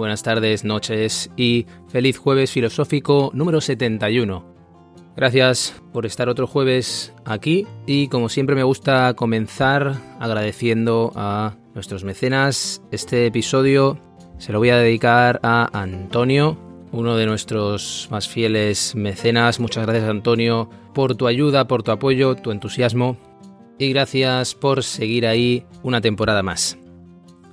Buenas tardes, noches y feliz jueves filosófico número 71. Gracias por estar otro jueves aquí y como siempre me gusta comenzar agradeciendo a nuestros mecenas. Este episodio se lo voy a dedicar a Antonio, uno de nuestros más fieles mecenas. Muchas gracias Antonio por tu ayuda, por tu apoyo, tu entusiasmo y gracias por seguir ahí una temporada más.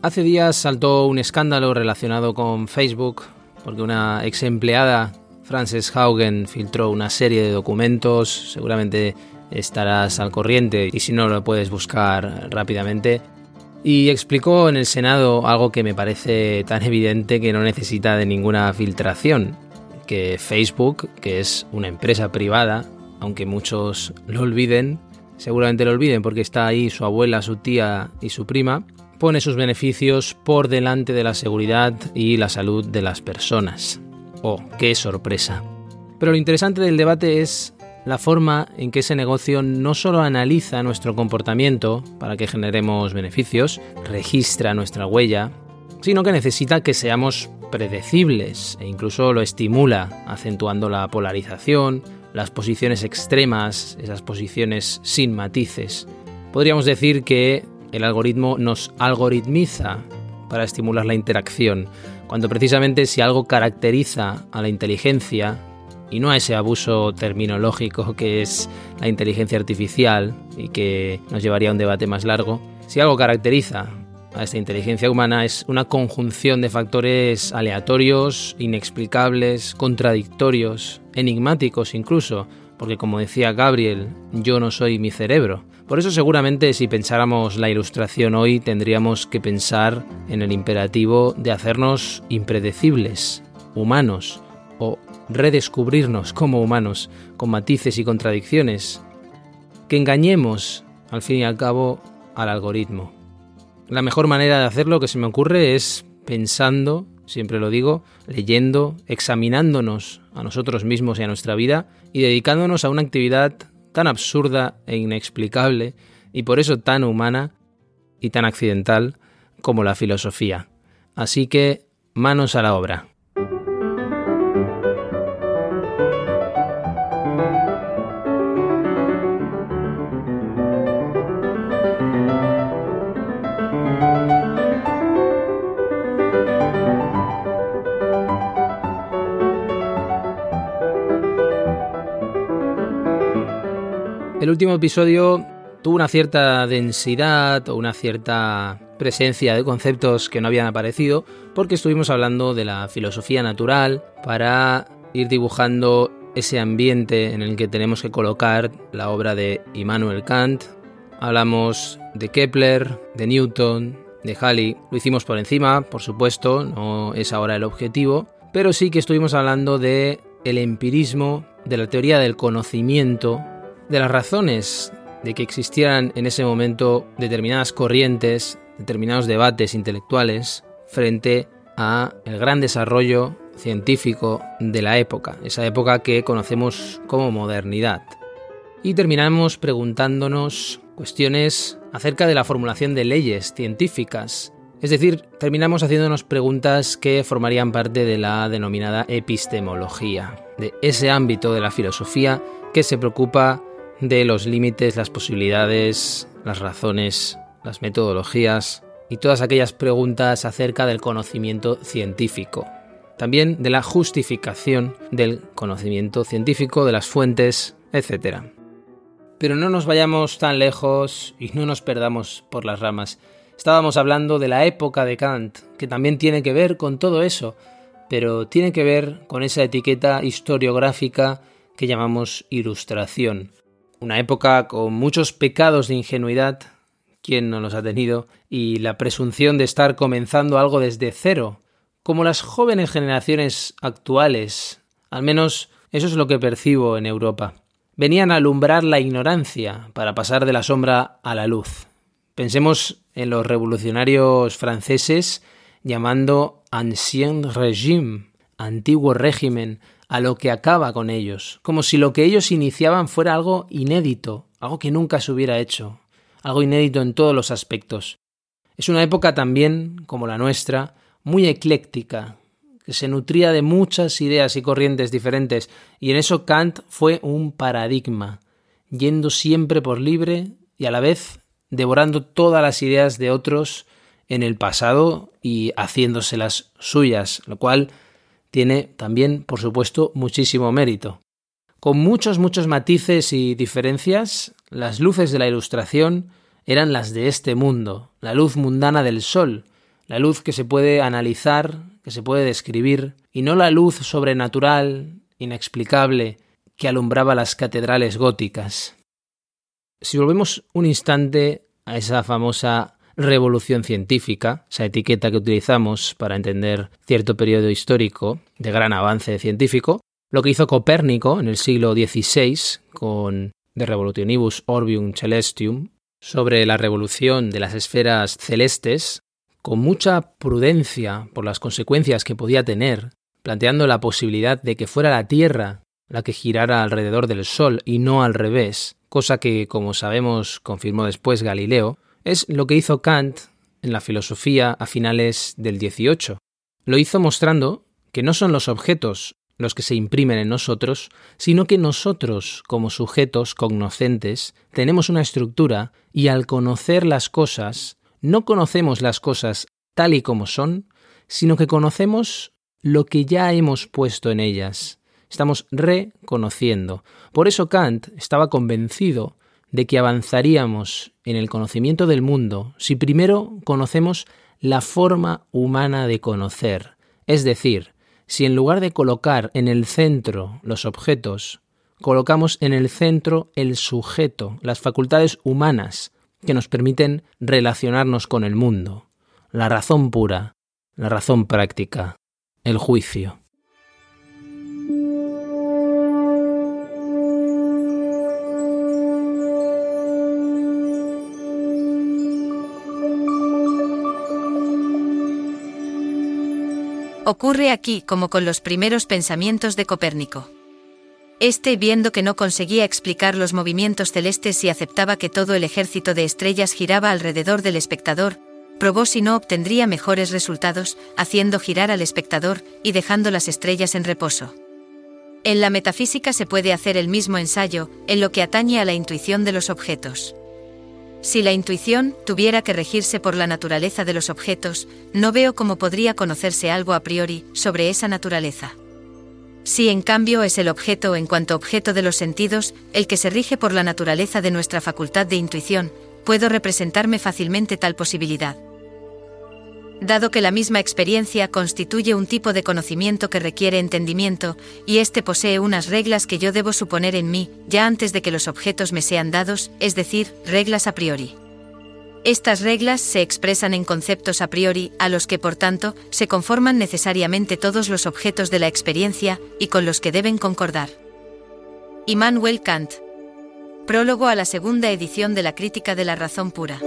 Hace días saltó un escándalo relacionado con Facebook porque una ex empleada, Frances Haugen, filtró una serie de documentos, seguramente estarás al corriente y si no lo puedes buscar rápidamente, y explicó en el Senado algo que me parece tan evidente que no necesita de ninguna filtración, que Facebook, que es una empresa privada, aunque muchos lo olviden, seguramente lo olviden porque está ahí su abuela, su tía y su prima, pone sus beneficios por delante de la seguridad y la salud de las personas. Oh, qué sorpresa. Pero lo interesante del debate es la forma en que ese negocio no solo analiza nuestro comportamiento para que generemos beneficios, registra nuestra huella, sino que necesita que seamos predecibles e incluso lo estimula, acentuando la polarización, las posiciones extremas, esas posiciones sin matices. Podríamos decir que el algoritmo nos algoritmiza para estimular la interacción, cuando precisamente si algo caracteriza a la inteligencia, y no a ese abuso terminológico que es la inteligencia artificial y que nos llevaría a un debate más largo, si algo caracteriza a esta inteligencia humana es una conjunción de factores aleatorios, inexplicables, contradictorios, enigmáticos incluso, porque como decía Gabriel, yo no soy mi cerebro. Por eso seguramente si pensáramos la ilustración hoy tendríamos que pensar en el imperativo de hacernos impredecibles, humanos, o redescubrirnos como humanos, con matices y contradicciones, que engañemos, al fin y al cabo, al algoritmo. La mejor manera de hacerlo que se me ocurre es pensando, siempre lo digo, leyendo, examinándonos a nosotros mismos y a nuestra vida y dedicándonos a una actividad tan absurda e inexplicable y por eso tan humana y tan accidental como la filosofía. Así que manos a la obra. El último episodio tuvo una cierta densidad o una cierta presencia de conceptos que no habían aparecido porque estuvimos hablando de la filosofía natural para ir dibujando ese ambiente en el que tenemos que colocar la obra de Immanuel Kant. Hablamos de Kepler, de Newton, de Halley. Lo hicimos por encima, por supuesto, no es ahora el objetivo, pero sí que estuvimos hablando de el empirismo, de la teoría del conocimiento de las razones de que existieran en ese momento determinadas corrientes, determinados debates intelectuales frente a el gran desarrollo científico de la época, esa época que conocemos como modernidad. Y terminamos preguntándonos cuestiones acerca de la formulación de leyes científicas, es decir, terminamos haciéndonos preguntas que formarían parte de la denominada epistemología, de ese ámbito de la filosofía que se preocupa de los límites, las posibilidades, las razones, las metodologías y todas aquellas preguntas acerca del conocimiento científico. También de la justificación del conocimiento científico, de las fuentes, etc. Pero no nos vayamos tan lejos y no nos perdamos por las ramas. Estábamos hablando de la época de Kant, que también tiene que ver con todo eso, pero tiene que ver con esa etiqueta historiográfica que llamamos ilustración. Una época con muchos pecados de ingenuidad, ¿quién no los ha tenido? Y la presunción de estar comenzando algo desde cero, como las jóvenes generaciones actuales, al menos eso es lo que percibo en Europa. Venían a alumbrar la ignorancia para pasar de la sombra a la luz. Pensemos en los revolucionarios franceses llamando ancien régime, antiguo régimen, a lo que acaba con ellos, como si lo que ellos iniciaban fuera algo inédito, algo que nunca se hubiera hecho, algo inédito en todos los aspectos. Es una época también, como la nuestra, muy ecléctica, que se nutría de muchas ideas y corrientes diferentes, y en eso Kant fue un paradigma, yendo siempre por libre y a la vez devorando todas las ideas de otros en el pasado y haciéndoselas suyas, lo cual tiene también, por supuesto, muchísimo mérito. Con muchos, muchos matices y diferencias, las luces de la Ilustración eran las de este mundo, la luz mundana del sol, la luz que se puede analizar, que se puede describir, y no la luz sobrenatural, inexplicable, que alumbraba las catedrales góticas. Si volvemos un instante a esa famosa revolución científica, esa etiqueta que utilizamos para entender cierto periodo histórico de gran avance científico, lo que hizo Copérnico en el siglo XVI con De Revolutionibus Orbium Celestium sobre la revolución de las esferas celestes, con mucha prudencia por las consecuencias que podía tener, planteando la posibilidad de que fuera la Tierra la que girara alrededor del Sol y no al revés, cosa que, como sabemos, confirmó después Galileo, es lo que hizo Kant en la filosofía a finales del XVIII. Lo hizo mostrando que no son los objetos los que se imprimen en nosotros, sino que nosotros, como sujetos cognoscentes, tenemos una estructura y al conocer las cosas, no conocemos las cosas tal y como son, sino que conocemos lo que ya hemos puesto en ellas. Estamos reconociendo. Por eso Kant estaba convencido de que avanzaríamos en el conocimiento del mundo si primero conocemos la forma humana de conocer, es decir, si en lugar de colocar en el centro los objetos, colocamos en el centro el sujeto, las facultades humanas que nos permiten relacionarnos con el mundo, la razón pura, la razón práctica, el juicio. Ocurre aquí como con los primeros pensamientos de Copérnico. Este, viendo que no conseguía explicar los movimientos celestes y aceptaba que todo el ejército de estrellas giraba alrededor del espectador, probó si no obtendría mejores resultados, haciendo girar al espectador y dejando las estrellas en reposo. En la metafísica se puede hacer el mismo ensayo, en lo que atañe a la intuición de los objetos. Si la intuición tuviera que regirse por la naturaleza de los objetos, no veo cómo podría conocerse algo a priori sobre esa naturaleza. Si en cambio es el objeto en cuanto objeto de los sentidos, el que se rige por la naturaleza de nuestra facultad de intuición, puedo representarme fácilmente tal posibilidad dado que la misma experiencia constituye un tipo de conocimiento que requiere entendimiento, y éste posee unas reglas que yo debo suponer en mí, ya antes de que los objetos me sean dados, es decir, reglas a priori. Estas reglas se expresan en conceptos a priori, a los que por tanto se conforman necesariamente todos los objetos de la experiencia y con los que deben concordar. Immanuel Kant. Prólogo a la segunda edición de la Crítica de la Razón Pura.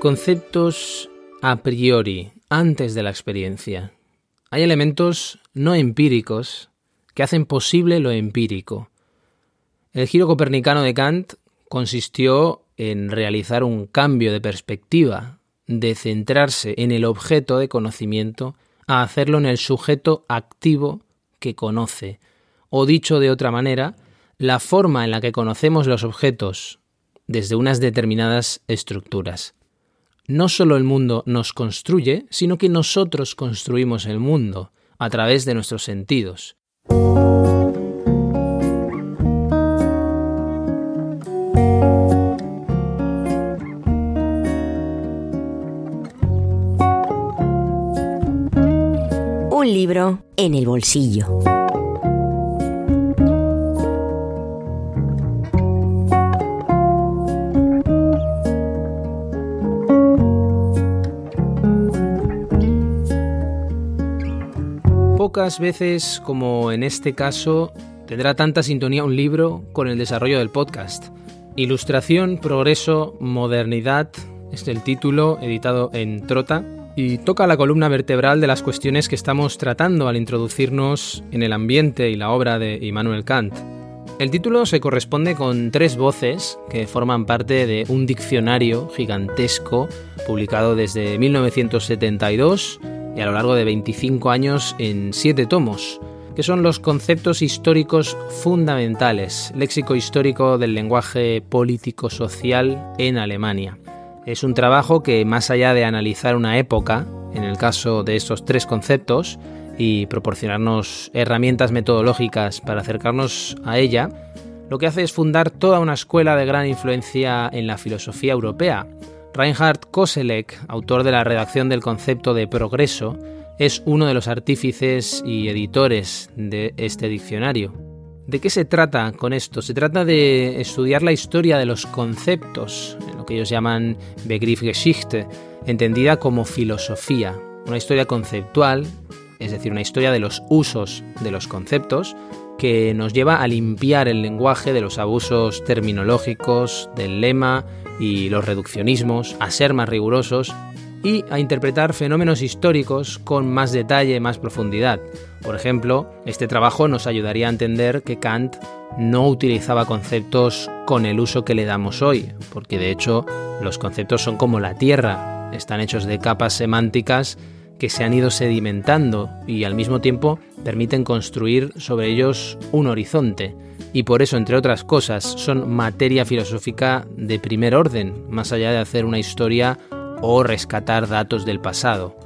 Conceptos a priori, antes de la experiencia. Hay elementos no empíricos que hacen posible lo empírico. El giro copernicano de Kant consistió en realizar un cambio de perspectiva, de centrarse en el objeto de conocimiento a hacerlo en el sujeto activo que conoce, o dicho de otra manera, la forma en la que conocemos los objetos desde unas determinadas estructuras no solo el mundo nos construye, sino que nosotros construimos el mundo a través de nuestros sentidos. Un libro en el bolsillo. Pocas veces como en este caso tendrá tanta sintonía un libro con el desarrollo del podcast. Ilustración, progreso, modernidad es el título editado en Trota y toca la columna vertebral de las cuestiones que estamos tratando al introducirnos en el ambiente y la obra de Immanuel Kant. El título se corresponde con tres voces que forman parte de un diccionario gigantesco publicado desde 1972 y a lo largo de 25 años en siete tomos, que son los conceptos históricos fundamentales, léxico histórico del lenguaje político-social en Alemania. Es un trabajo que, más allá de analizar una época, en el caso de estos tres conceptos, y proporcionarnos herramientas metodológicas para acercarnos a ella, lo que hace es fundar toda una escuela de gran influencia en la filosofía europea. Reinhard Koselleck, autor de la redacción del concepto de progreso, es uno de los artífices y editores de este diccionario. ¿De qué se trata con esto? Se trata de estudiar la historia de los conceptos, lo que ellos llaman Begriffsgeschichte, entendida como filosofía, una historia conceptual, es decir, una historia de los usos de los conceptos, que nos lleva a limpiar el lenguaje de los abusos terminológicos, del lema y los reduccionismos, a ser más rigurosos y a interpretar fenómenos históricos con más detalle, más profundidad. Por ejemplo, este trabajo nos ayudaría a entender que Kant no utilizaba conceptos con el uso que le damos hoy, porque de hecho los conceptos son como la Tierra, están hechos de capas semánticas que se han ido sedimentando y al mismo tiempo permiten construir sobre ellos un horizonte. Y por eso, entre otras cosas, son materia filosófica de primer orden, más allá de hacer una historia o rescatar datos del pasado.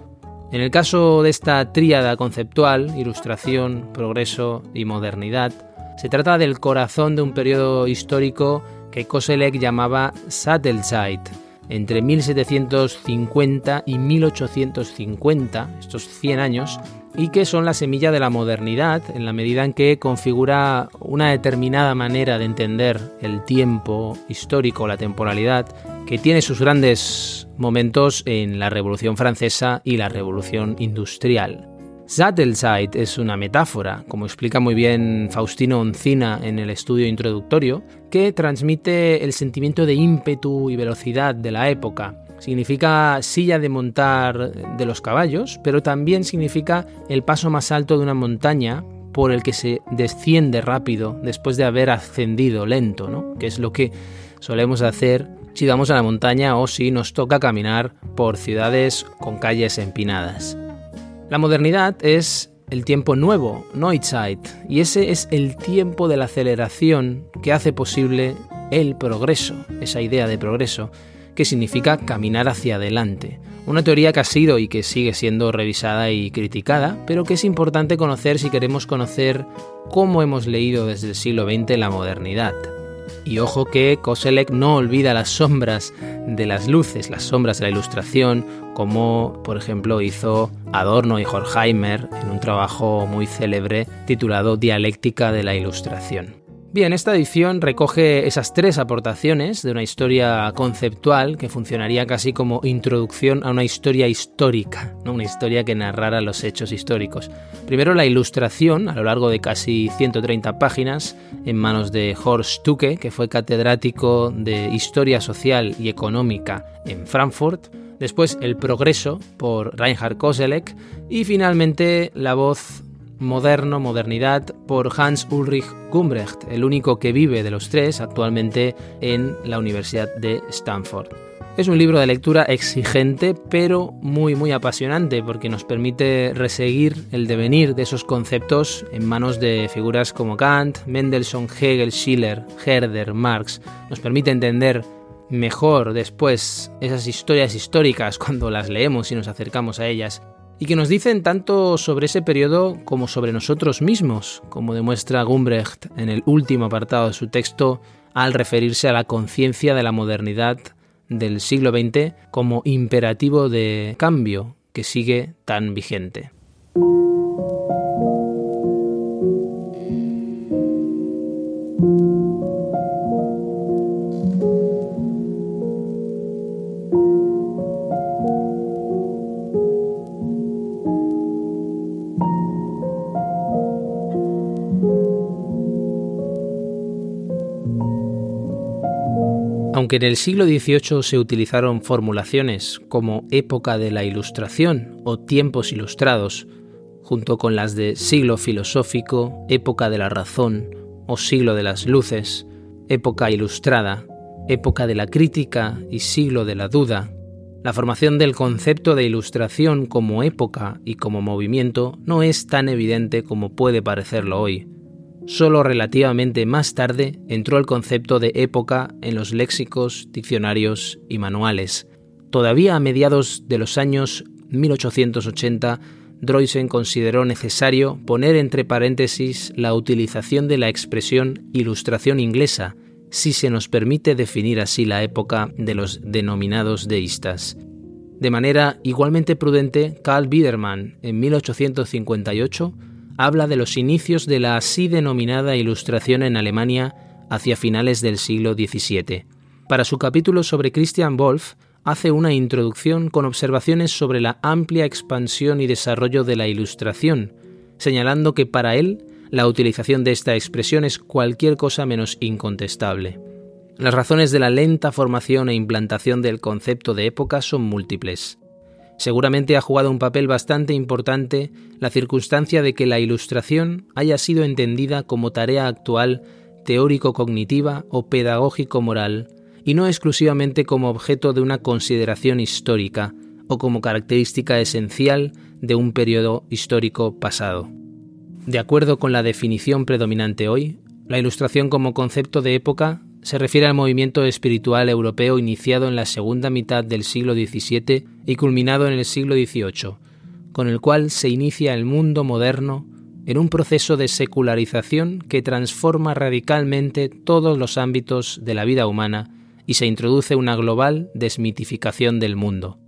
En el caso de esta tríada conceptual, ilustración, progreso y modernidad, se trata del corazón de un periodo histórico que Koselleck llamaba Sattelzeit, entre 1750 y 1850, estos 100 años, y que son la semilla de la modernidad en la medida en que configura una determinada manera de entender el tiempo histórico, la temporalidad, que tiene sus grandes momentos en la Revolución Francesa y la Revolución Industrial. Sattelzeit es una metáfora, como explica muy bien Faustino Oncina en el estudio introductorio, que transmite el sentimiento de ímpetu y velocidad de la época. Significa silla de montar de los caballos, pero también significa el paso más alto de una montaña por el que se desciende rápido después de haber ascendido lento, ¿no? que es lo que solemos hacer si vamos a la montaña o si nos toca caminar por ciudades con calles empinadas. La modernidad es el tiempo nuevo, Neuzeit, y ese es el tiempo de la aceleración que hace posible el progreso, esa idea de progreso, que significa caminar hacia adelante. Una teoría que ha sido y que sigue siendo revisada y criticada, pero que es importante conocer si queremos conocer cómo hemos leído desde el siglo XX la modernidad. Y ojo que Koselleck no olvida las sombras de las luces, las sombras de la ilustración, como por ejemplo hizo Adorno y Horkheimer en un trabajo muy célebre titulado Dialéctica de la Ilustración. Bien, esta edición recoge esas tres aportaciones de una historia conceptual que funcionaría casi como introducción a una historia histórica, una historia que narrara los hechos históricos. Primero la ilustración, a lo largo de casi 130 páginas, en manos de Horst Stucke, que fue catedrático de Historia Social y Económica en Frankfurt. Después el progreso por Reinhard Koselleck y finalmente la voz moderno, modernidad, por Hans Ulrich Gumbrecht, el único que vive de los tres actualmente en la Universidad de Stanford. Es un libro de lectura exigente, pero muy muy apasionante porque nos permite reseguir el devenir de esos conceptos en manos de figuras como Kant, Mendelssohn, Hegel, Schiller, Herder, Marx. Nos permite entender mejor después esas historias históricas cuando las leemos y nos acercamos a ellas y que nos dicen tanto sobre ese periodo como sobre nosotros mismos, como demuestra Gumbrecht en el último apartado de su texto al referirse a la conciencia de la modernidad del siglo XX como imperativo de cambio que sigue tan vigente. Aunque en el siglo XVIII se utilizaron formulaciones como época de la Ilustración o tiempos ilustrados, junto con las de siglo filosófico, época de la razón o siglo de las luces, época ilustrada, época de la crítica y siglo de la duda, la formación del concepto de ilustración como época y como movimiento no es tan evidente como puede parecerlo hoy. Solo relativamente más tarde entró el concepto de época en los léxicos, diccionarios y manuales. Todavía a mediados de los años 1880, Droysen consideró necesario poner entre paréntesis la utilización de la expresión ilustración inglesa, si se nos permite definir así la época de los denominados deístas. De manera igualmente prudente, Karl Biedermann, en 1858, habla de los inicios de la así denominada Ilustración en Alemania hacia finales del siglo XVII. Para su capítulo sobre Christian Wolff, hace una introducción con observaciones sobre la amplia expansión y desarrollo de la Ilustración, señalando que para él la utilización de esta expresión es cualquier cosa menos incontestable. Las razones de la lenta formación e implantación del concepto de época son múltiples. Seguramente ha jugado un papel bastante importante la circunstancia de que la ilustración haya sido entendida como tarea actual teórico-cognitiva o pedagógico-moral, y no exclusivamente como objeto de una consideración histórica o como característica esencial de un periodo histórico pasado. De acuerdo con la definición predominante hoy, la ilustración como concepto de época se refiere al movimiento espiritual europeo iniciado en la segunda mitad del siglo XVII y culminado en el siglo XVIII, con el cual se inicia el mundo moderno en un proceso de secularización que transforma radicalmente todos los ámbitos de la vida humana y se introduce una global desmitificación del mundo.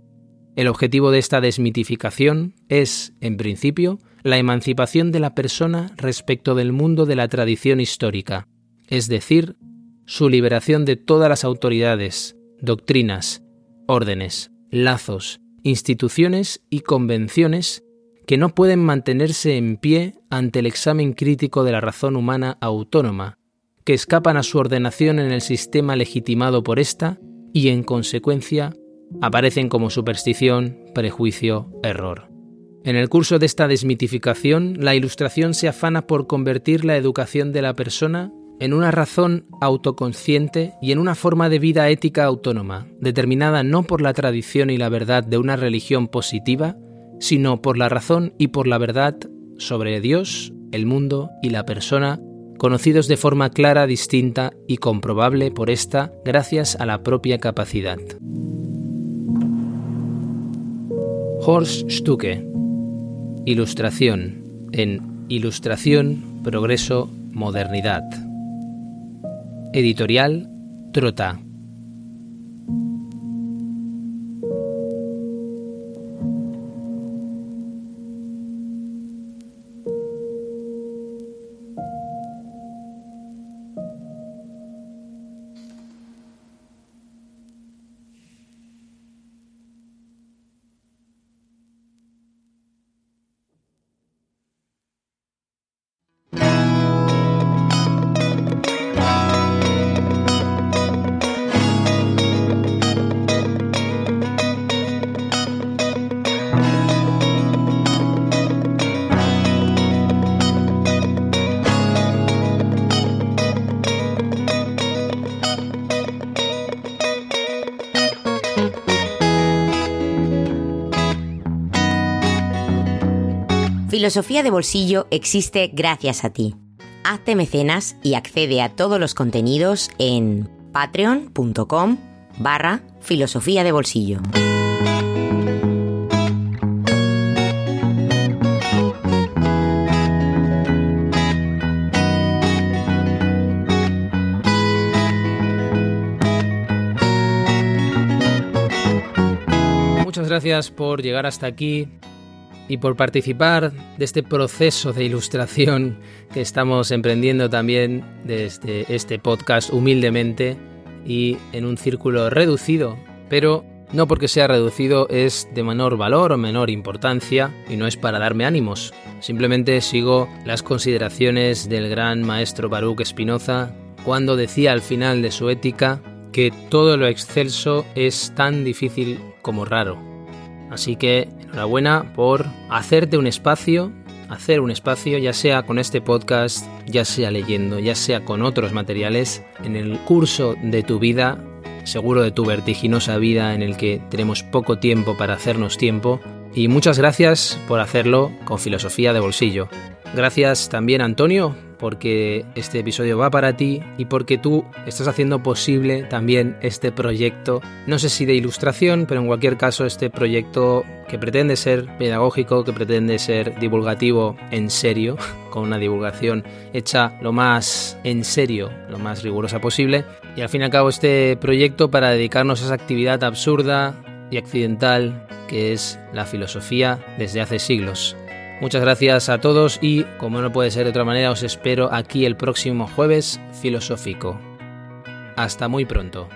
El objetivo de esta desmitificación es, en principio, la emancipación de la persona respecto del mundo de la tradición histórica, es decir, su liberación de todas las autoridades, doctrinas, órdenes, lazos, instituciones y convenciones que no pueden mantenerse en pie ante el examen crítico de la razón humana autónoma, que escapan a su ordenación en el sistema legitimado por ésta y, en consecuencia, aparecen como superstición, prejuicio, error. En el curso de esta desmitificación, la Ilustración se afana por convertir la educación de la persona en una razón autoconsciente y en una forma de vida ética autónoma, determinada no por la tradición y la verdad de una religión positiva, sino por la razón y por la verdad sobre Dios, el mundo y la persona, conocidos de forma clara, distinta y comprobable por esta gracias a la propia capacidad. Horst Stucke Ilustración en Ilustración, Progreso, Modernidad. Editorial Trota. Filosofía de Bolsillo existe gracias a ti. Hazte mecenas y accede a todos los contenidos en patreon.com barra filosofía de bolsillo. Muchas gracias por llegar hasta aquí y por participar de este proceso de ilustración que estamos emprendiendo también desde este podcast humildemente y en un círculo reducido, pero no porque sea reducido es de menor valor o menor importancia y no es para darme ánimos. Simplemente sigo las consideraciones del gran maestro Baruch Spinoza cuando decía al final de su ética que todo lo excelso es tan difícil como raro. Así que enhorabuena por hacerte un espacio, hacer un espacio, ya sea con este podcast, ya sea leyendo, ya sea con otros materiales, en el curso de tu vida, seguro de tu vertiginosa vida en el que tenemos poco tiempo para hacernos tiempo. Y muchas gracias por hacerlo con filosofía de bolsillo. Gracias también Antonio porque este episodio va para ti y porque tú estás haciendo posible también este proyecto, no sé si de ilustración, pero en cualquier caso este proyecto que pretende ser pedagógico, que pretende ser divulgativo en serio, con una divulgación hecha lo más en serio, lo más rigurosa posible, y al fin y al cabo este proyecto para dedicarnos a esa actividad absurda y accidental que es la filosofía desde hace siglos. Muchas gracias a todos y, como no puede ser de otra manera, os espero aquí el próximo jueves filosófico. Hasta muy pronto.